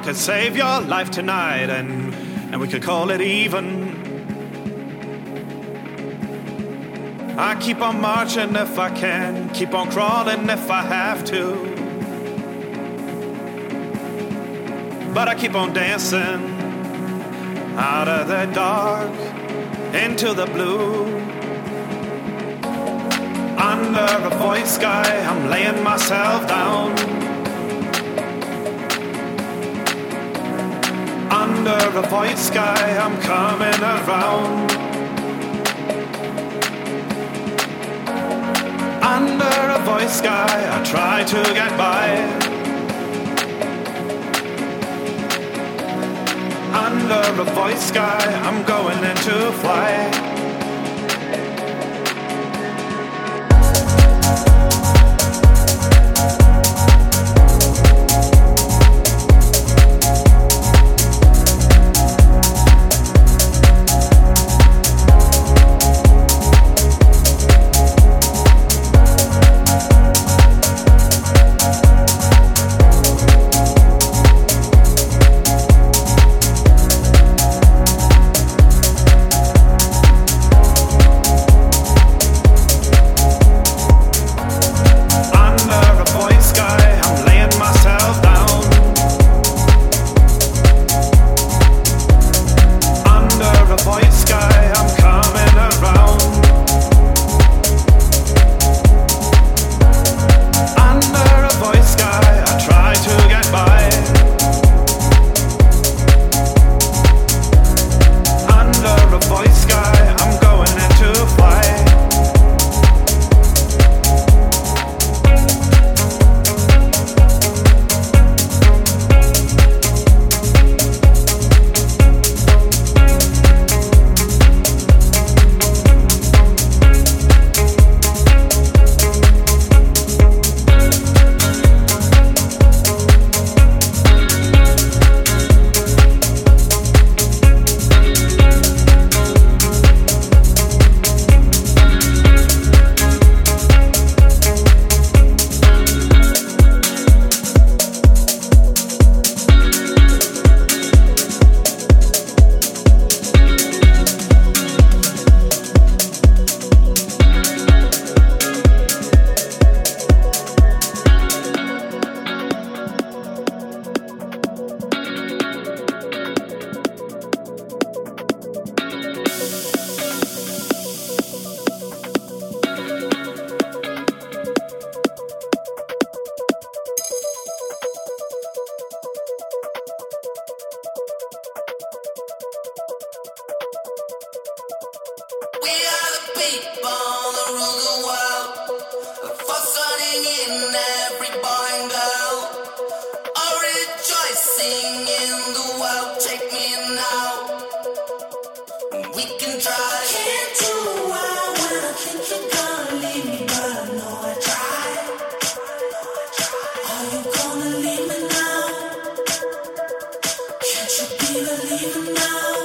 I could save your life tonight and, and we could call it even. I keep on marching if I can, keep on crawling if I have to. But I keep on dancing out of the dark into the blue. Under a void sky, I'm laying myself down. Under a void sky, I'm coming around. Under a void sky, I try to get by. Under a void sky, I'm going into flight. You gonna leave now?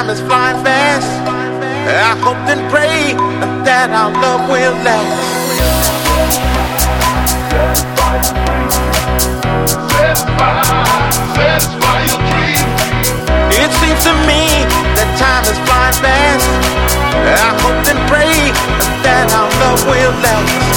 Time is flying fast. I hope and pray that our love will last. It seems to me that time is flying fast. I hope and pray that our love will last.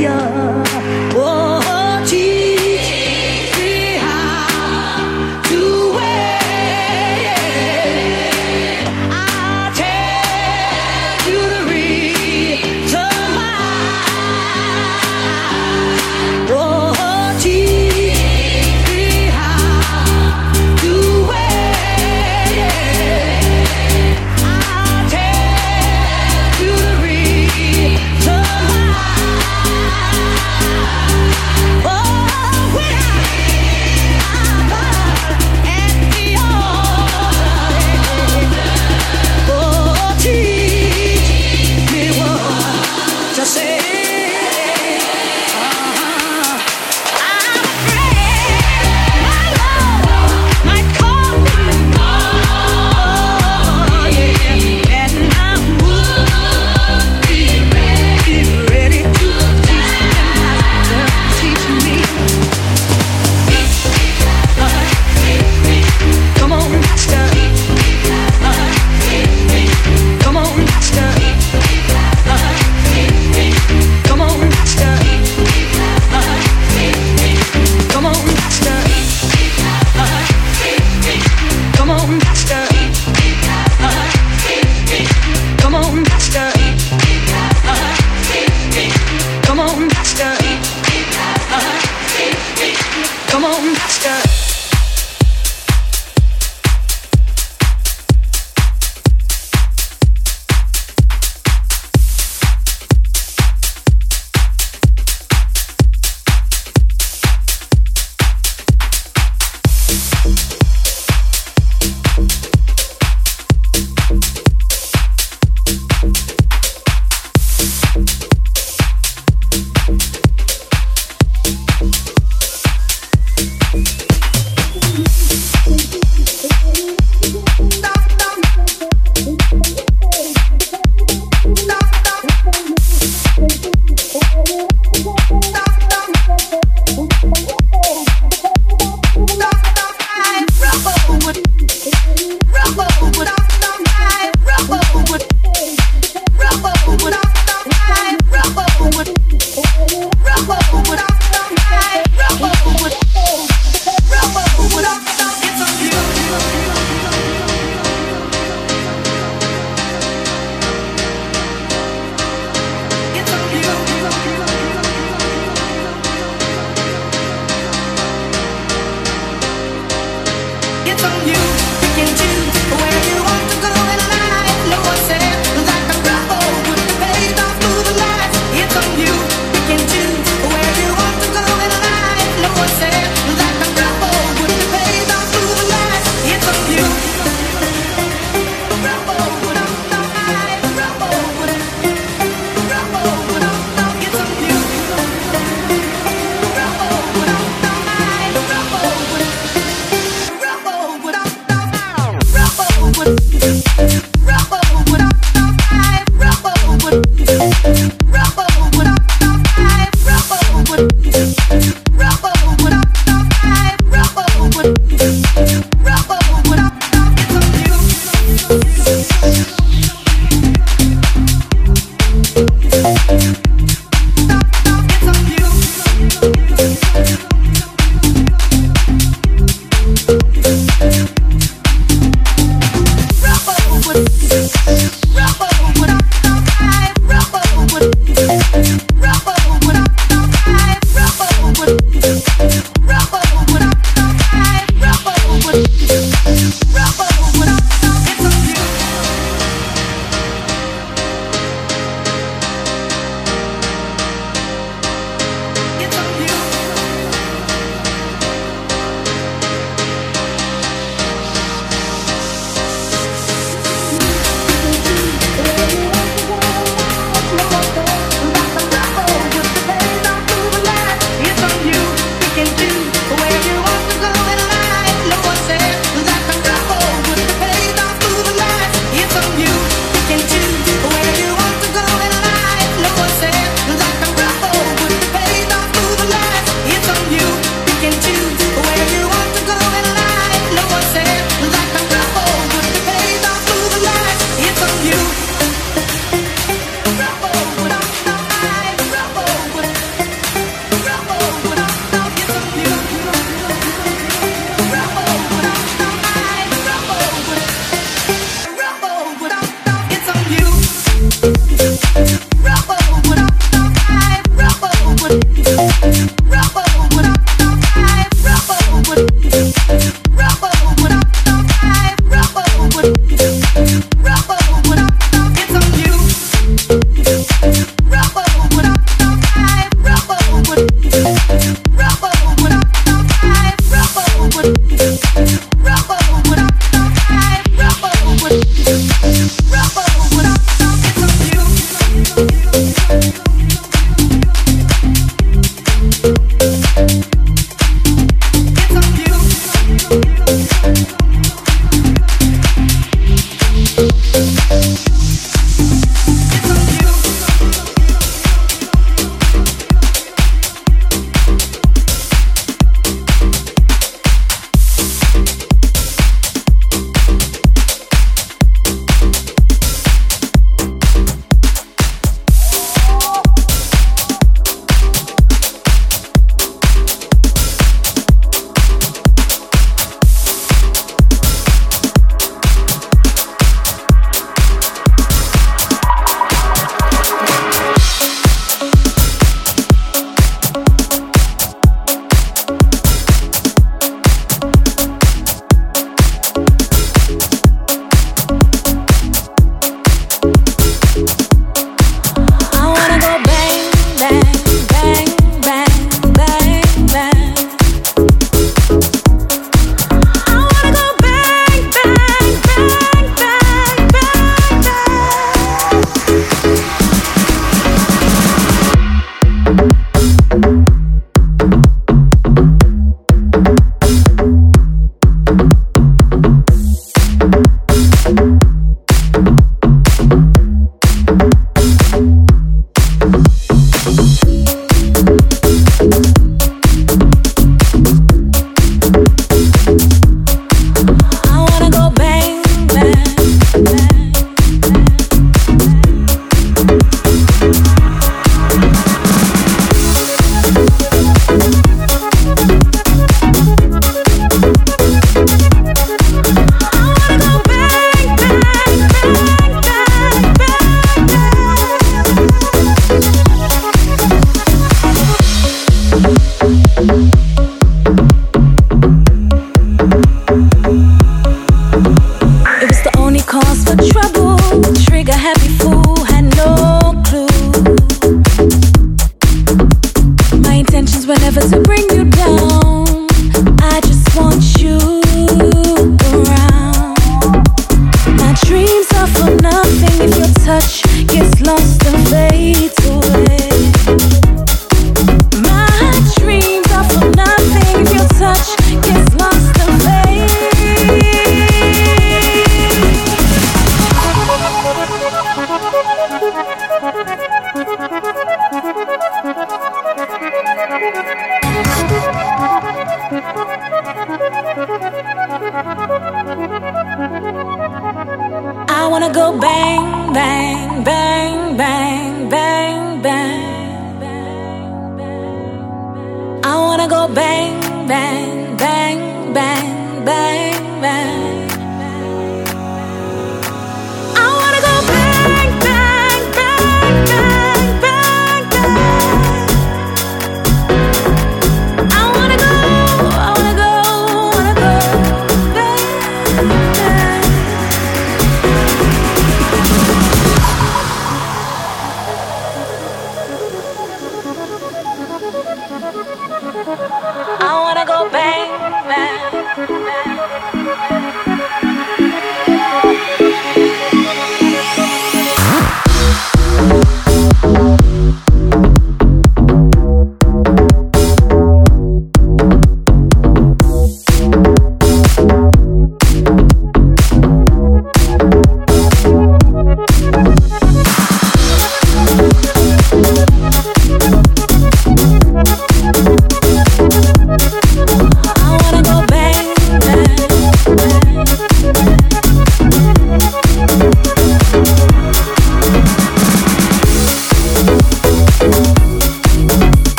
yeah.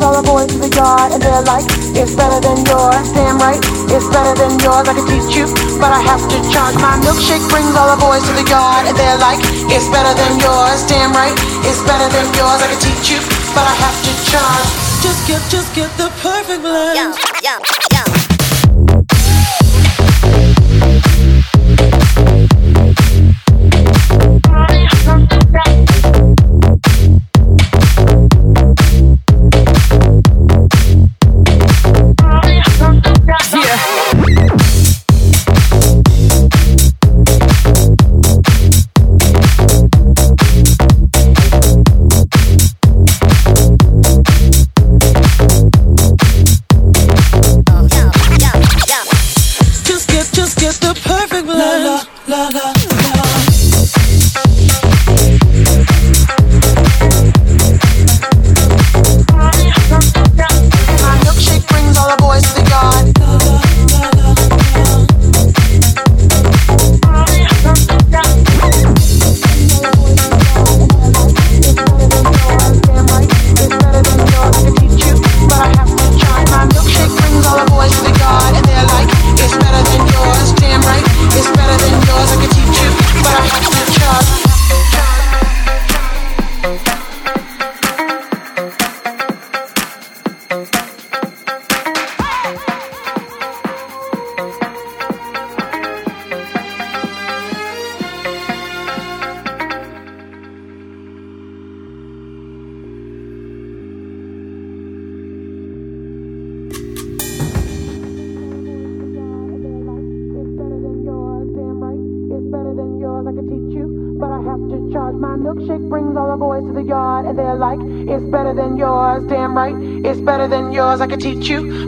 Cause all the boys to the yard, and they're like, it's better than yours. Damn right, it's better than yours. I can teach you, but I have to charge. My milkshake brings all the boys to the yard and they're like, it's better than yours. Damn right, it's better than yours. I can teach you, but I have to charge. Just get, just get the perfect blend. Yeah, yeah.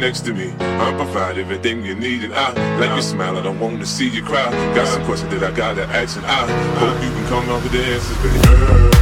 Next to me. I provide everything you need, and I like your smile. I don't want to see you cry. Got some questions that I gotta ask, and I hope you can come up with the answers, baby.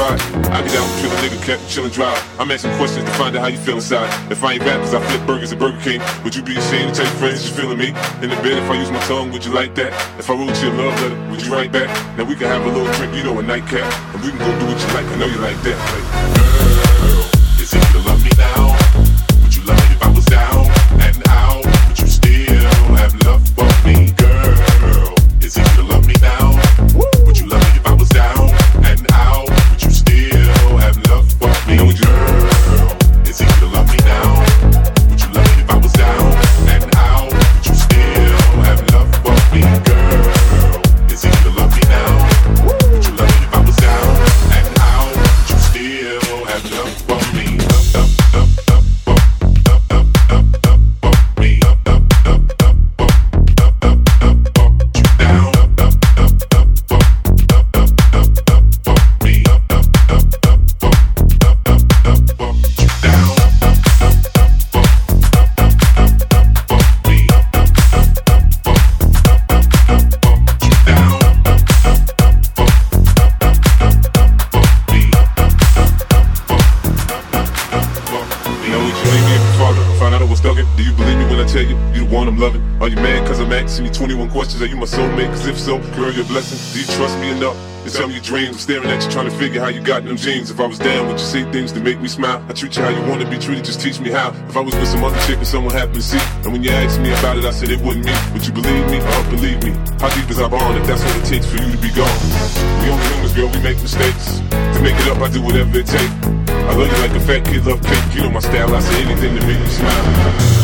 Ride? I get out and kill a nigga, cat, chillin' drive. I'm asking questions to find out how you feel inside. If I ain't rap, cause I flip burgers at Burger King, would you be ashamed to tell your friends you feeling me? In the bed, if I use my tongue, would you like that? If I wrote you a love letter, would you write back? Now we can have a little drink, you know, a nightcap, and we can go do what you like. I know you like that. Like, so, girl, you're a blessing. Do you trust me enough? to tell me your dreams. I'm staring at you trying to figure how you got them jeans. If I was down, would you say things to make me smile? I treat you how you want to be treated, just teach me how. If I was with some other chick and someone happened to see, and when you asked me about it, I said it wasn't me. Would you believe me or believe me? How deep is our bond if that's what it takes for you to be gone? We only humans, girl, we make mistakes. To make it up, I do whatever it takes. I love you like a fat kid love cake. You know my style, I say anything to make you smile.